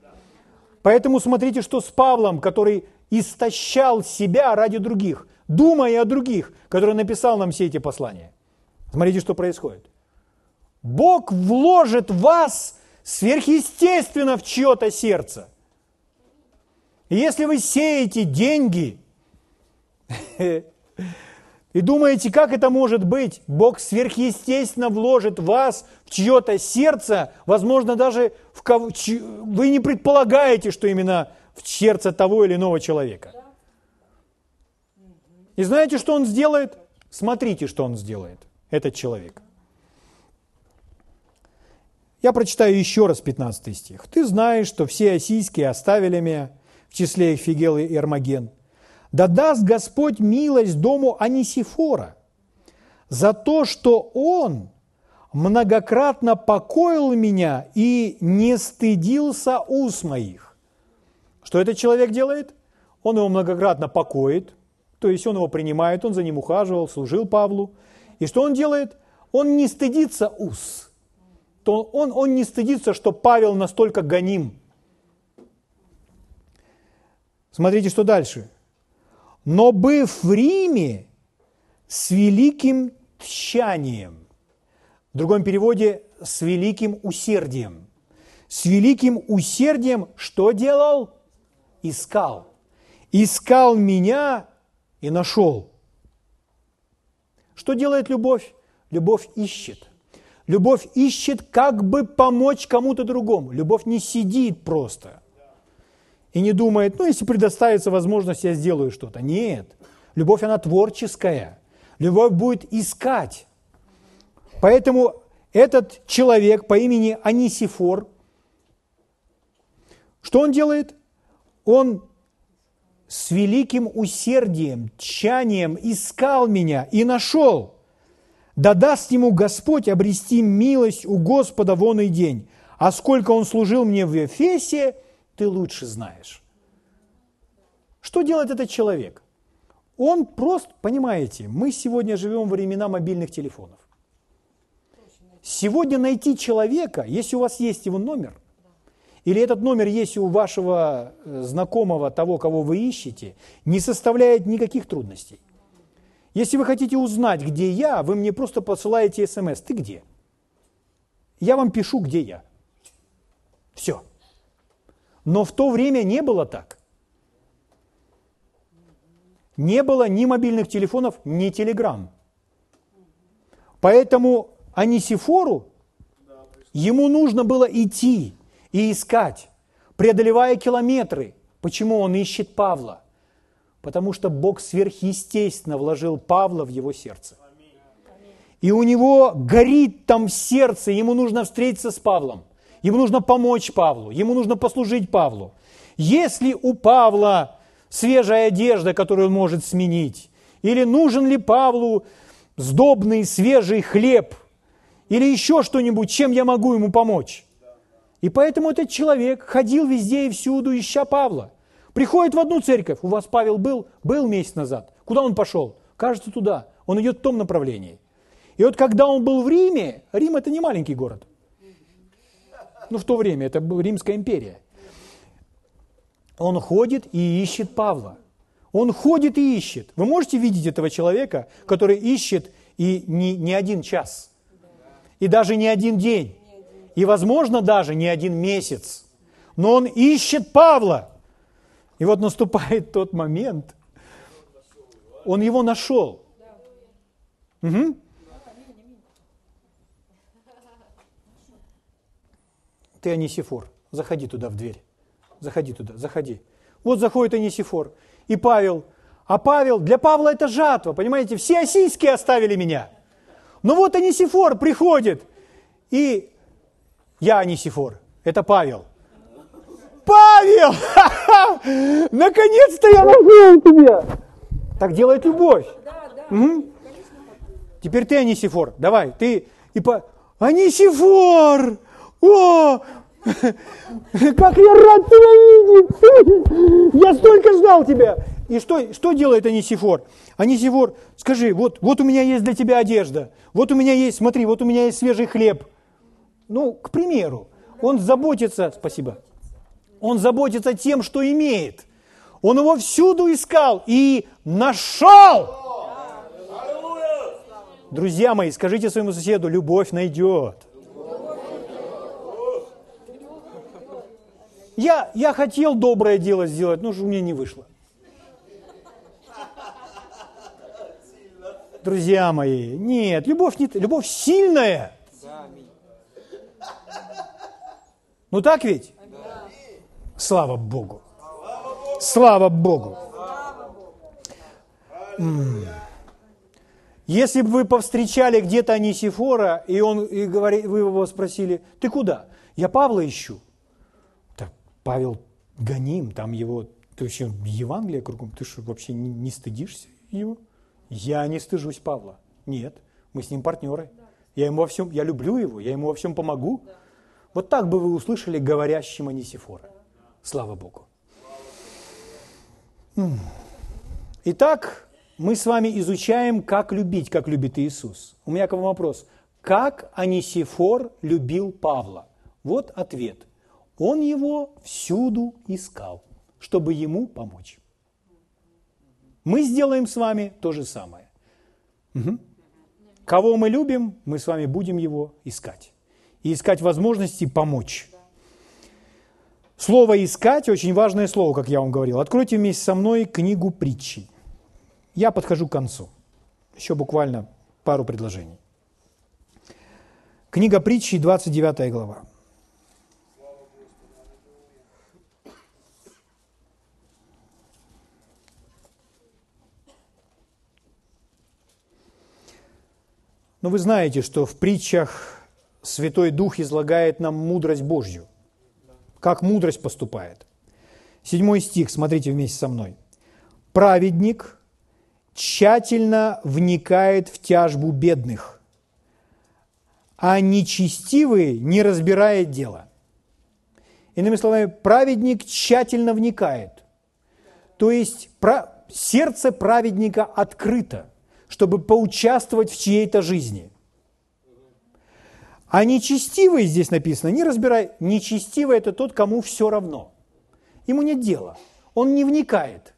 Поэтому смотрите, что с Павлом, который истощал себя ради других, думая о других, который написал нам все эти послания. Смотрите, что происходит. Бог вложит вас сверхъестественно в чье-то сердце. Если вы сеете деньги и думаете, как это может быть, Бог сверхъестественно вложит вас в чье-то сердце, возможно, даже в кого... вы не предполагаете, что именно в сердце того или иного человека. И знаете, что он сделает? Смотрите, что он сделает, этот человек. Я прочитаю еще раз 15 стих. «Ты знаешь, что все осийские оставили меня, в числе их Фигел и Эрмоген. Да даст Господь милость дому Анисифора за то, что он многократно покоил меня и не стыдился уз моих». Что этот человек делает? Он его многократно покоит, то есть он его принимает, он за ним ухаживал, служил Павлу. И что он делает? Он не стыдится уз то он, он не стыдится, что Павел настолько гоним. Смотрите, что дальше. Но быв в Риме с великим тщанием, в другом переводе с великим усердием. С великим усердием что делал? Искал. Искал меня и нашел. Что делает любовь? Любовь ищет – Любовь ищет, как бы помочь кому-то другому. Любовь не сидит просто и не думает, ну, если предоставится возможность, я сделаю что-то. Нет. Любовь, она творческая. Любовь будет искать. Поэтому этот человек по имени Анисифор, что он делает? Он с великим усердием, тщанием искал меня и нашел – да даст ему Господь обрести милость у Господа вон и день. А сколько он служил мне в Эфесе, ты лучше знаешь. Что делает этот человек? Он просто, понимаете, мы сегодня живем в времена мобильных телефонов. Сегодня найти человека, если у вас есть его номер, или этот номер есть у вашего э, знакомого, того, кого вы ищете, не составляет никаких трудностей. Если вы хотите узнать, где я, вы мне просто посылаете смс. Ты где? Я вам пишу, где я. Все. Но в то время не было так. Не было ни мобильных телефонов, ни телеграмм. Поэтому Анисифору, ему нужно было идти и искать. преодолевая километры. Почему он ищет Павла? Потому что Бог сверхъестественно вложил Павла в его сердце. И у него горит там сердце, ему нужно встретиться с Павлом. Ему нужно помочь Павлу, ему нужно послужить Павлу. Если у Павла свежая одежда, которую он может сменить, или нужен ли Павлу сдобный свежий хлеб, или еще что-нибудь, чем я могу ему помочь. И поэтому этот человек ходил везде и всюду, ища Павла. Приходит в одну церковь, у вас Павел был, был месяц назад. Куда он пошел? Кажется, туда. Он идет в том направлении. И вот когда он был в Риме, Рим это не маленький город. Ну, в то время это была Римская империя. Он ходит и ищет Павла. Он ходит и ищет. Вы можете видеть этого человека, который ищет и не, не один час, и даже не один день, и, возможно, даже не один месяц. Но он ищет Павла. И вот наступает тот момент, он его нашел. Угу. Ты Анисифор, заходи туда в дверь, заходи туда, заходи. Вот заходит Анисифор, и Павел, а Павел, для Павла это жатва, понимаете, все осийские оставили меня. Но вот Анисифор приходит, и я Анисифор, это Павел. Павел! Наконец-то я нашел тебя! Так делает любовь. Угу. Теперь ты, Анисифор, давай, ты и по... Анисифор! О, как я рад тебя видеть! Я столько ждал тебя! И что, что делает Анисифор? Анисифор, скажи, вот, вот у меня есть для тебя одежда, вот у меня есть, смотри, вот у меня есть свежий хлеб. Ну, к примеру, он заботится, спасибо, он заботится тем, что имеет. Он его всюду искал и нашел. Друзья мои, скажите своему соседу, любовь найдет. Я, я хотел доброе дело сделать, но же у меня не вышло. Друзья мои, нет, любовь не любовь сильная. Ну так ведь? Слава Богу. Слава Богу. Если бы вы повстречали где-то Анисифора, и, он, и говори, вы его спросили, ты куда? Я Павла ищу. Павел гоним, там его, ты вообще Евангелие кругом, ты что, вообще не, не стыдишься его? Я не стыжусь Павла. Нет, мы с ним партнеры. Я ему во всем, я люблю его, я ему во всем помогу. Вот так бы вы услышали говорящего Нисифора. Слава Богу. Итак, мы с вами изучаем, как любить, как любит Иисус. У меня к вам вопрос. Как Анисифор любил Павла? Вот ответ – он его всюду искал, чтобы ему помочь. Мы сделаем с вами то же самое. Угу. Кого мы любим, мы с вами будем его искать. И искать возможности помочь. Слово «искать» – очень важное слово, как я вам говорил. Откройте вместе со мной книгу притчи. Я подхожу к концу. Еще буквально пару предложений. Книга притчи, 29 глава. Но вы знаете, что в притчах Святой Дух излагает нам мудрость Божью. Как мудрость поступает. Седьмой стих, смотрите вместе со мной. «Праведник тщательно вникает в тяжбу бедных, а нечестивый не разбирает дело». Иными словами, праведник тщательно вникает. То есть сердце праведника открыто – чтобы поучаствовать в чьей-то жизни. А нечестивый здесь написано, не разбирай, нечестивый это тот, кому все равно. Ему нет дела, он не вникает,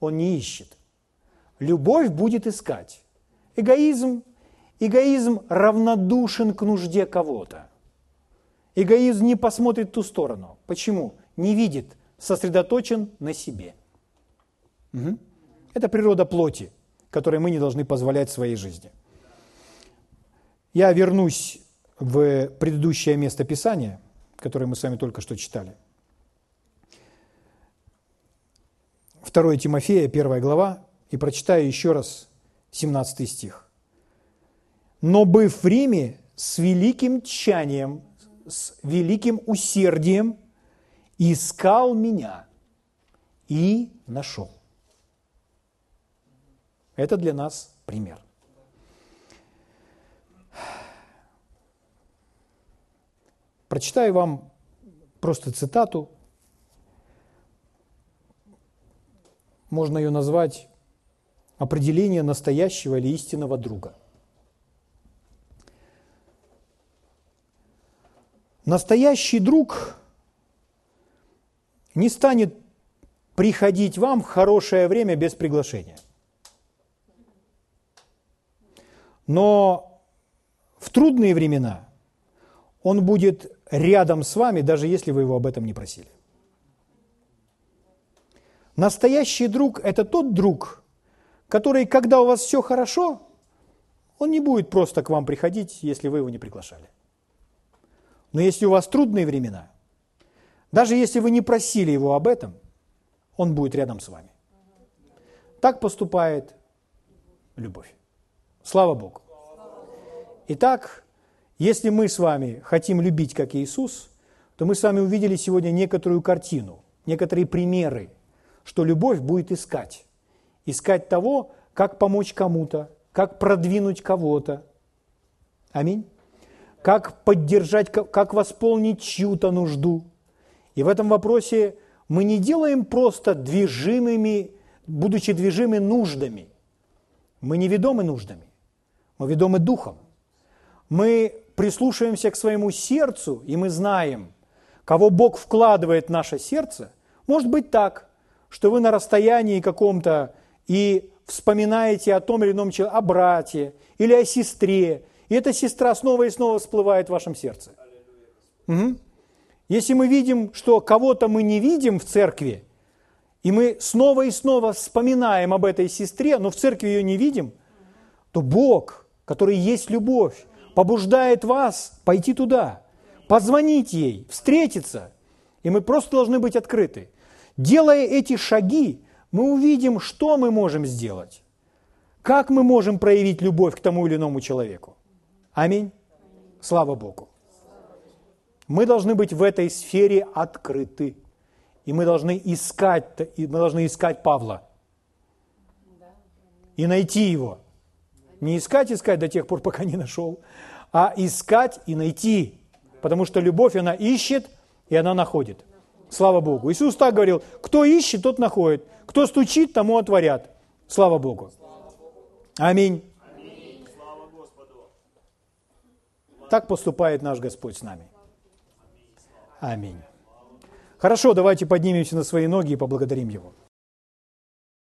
он не ищет. Любовь будет искать. Эгоизм, эгоизм равнодушен к нужде кого-то. Эгоизм не посмотрит в ту сторону. Почему? Не видит, сосредоточен на себе. Угу. Это природа плоти которые мы не должны позволять в своей жизни. Я вернусь в предыдущее место Писания, который мы с вами только что читали. 2 Тимофея, 1 глава, и прочитаю еще раз 17 стих. «Но быв в Риме с великим тчанием, с великим усердием, искал меня и нашел». Это для нас пример. Прочитаю вам просто цитату. Можно ее назвать определение настоящего или истинного друга. Настоящий друг не станет приходить вам в хорошее время без приглашения. Но в трудные времена он будет рядом с вами, даже если вы его об этом не просили. Настоящий друг – это тот друг, который, когда у вас все хорошо, он не будет просто к вам приходить, если вы его не приглашали. Но если у вас трудные времена, даже если вы не просили его об этом, он будет рядом с вами. Так поступает любовь. Слава Богу. Итак, если мы с вами хотим любить как Иисус, то мы с вами увидели сегодня некоторую картину, некоторые примеры, что любовь будет искать. Искать того, как помочь кому-то, как продвинуть кого-то. Аминь. Как поддержать, как восполнить чью-то нужду. И в этом вопросе мы не делаем просто движимыми, будучи движимы нуждами. Мы не ведомы нуждами. Мы ведомы духом. Мы прислушиваемся к своему сердцу, и мы знаем, кого Бог вкладывает в наше сердце. Может быть так, что вы на расстоянии каком-то и вспоминаете о том или ином человеке, о брате или о сестре, и эта сестра снова и снова всплывает в вашем сердце. Угу. Если мы видим, что кого-то мы не видим в церкви, и мы снова и снова вспоминаем об этой сестре, но в церкви ее не видим, то Бог – который есть любовь, побуждает вас пойти туда, позвонить ей, встретиться. И мы просто должны быть открыты. Делая эти шаги, мы увидим, что мы можем сделать. Как мы можем проявить любовь к тому или иному человеку. Аминь. Слава Богу. Мы должны быть в этой сфере открыты. И мы должны искать, мы должны искать Павла. И найти его. Не искать, искать до тех пор, пока не нашел, а искать и найти. Потому что любовь, она ищет, и она находит. Слава Богу. Иисус так говорил, кто ищет, тот находит. Кто стучит, тому отворят. Слава Богу. Аминь. Так поступает наш Господь с нами. Аминь. Хорошо, давайте поднимемся на свои ноги и поблагодарим Его.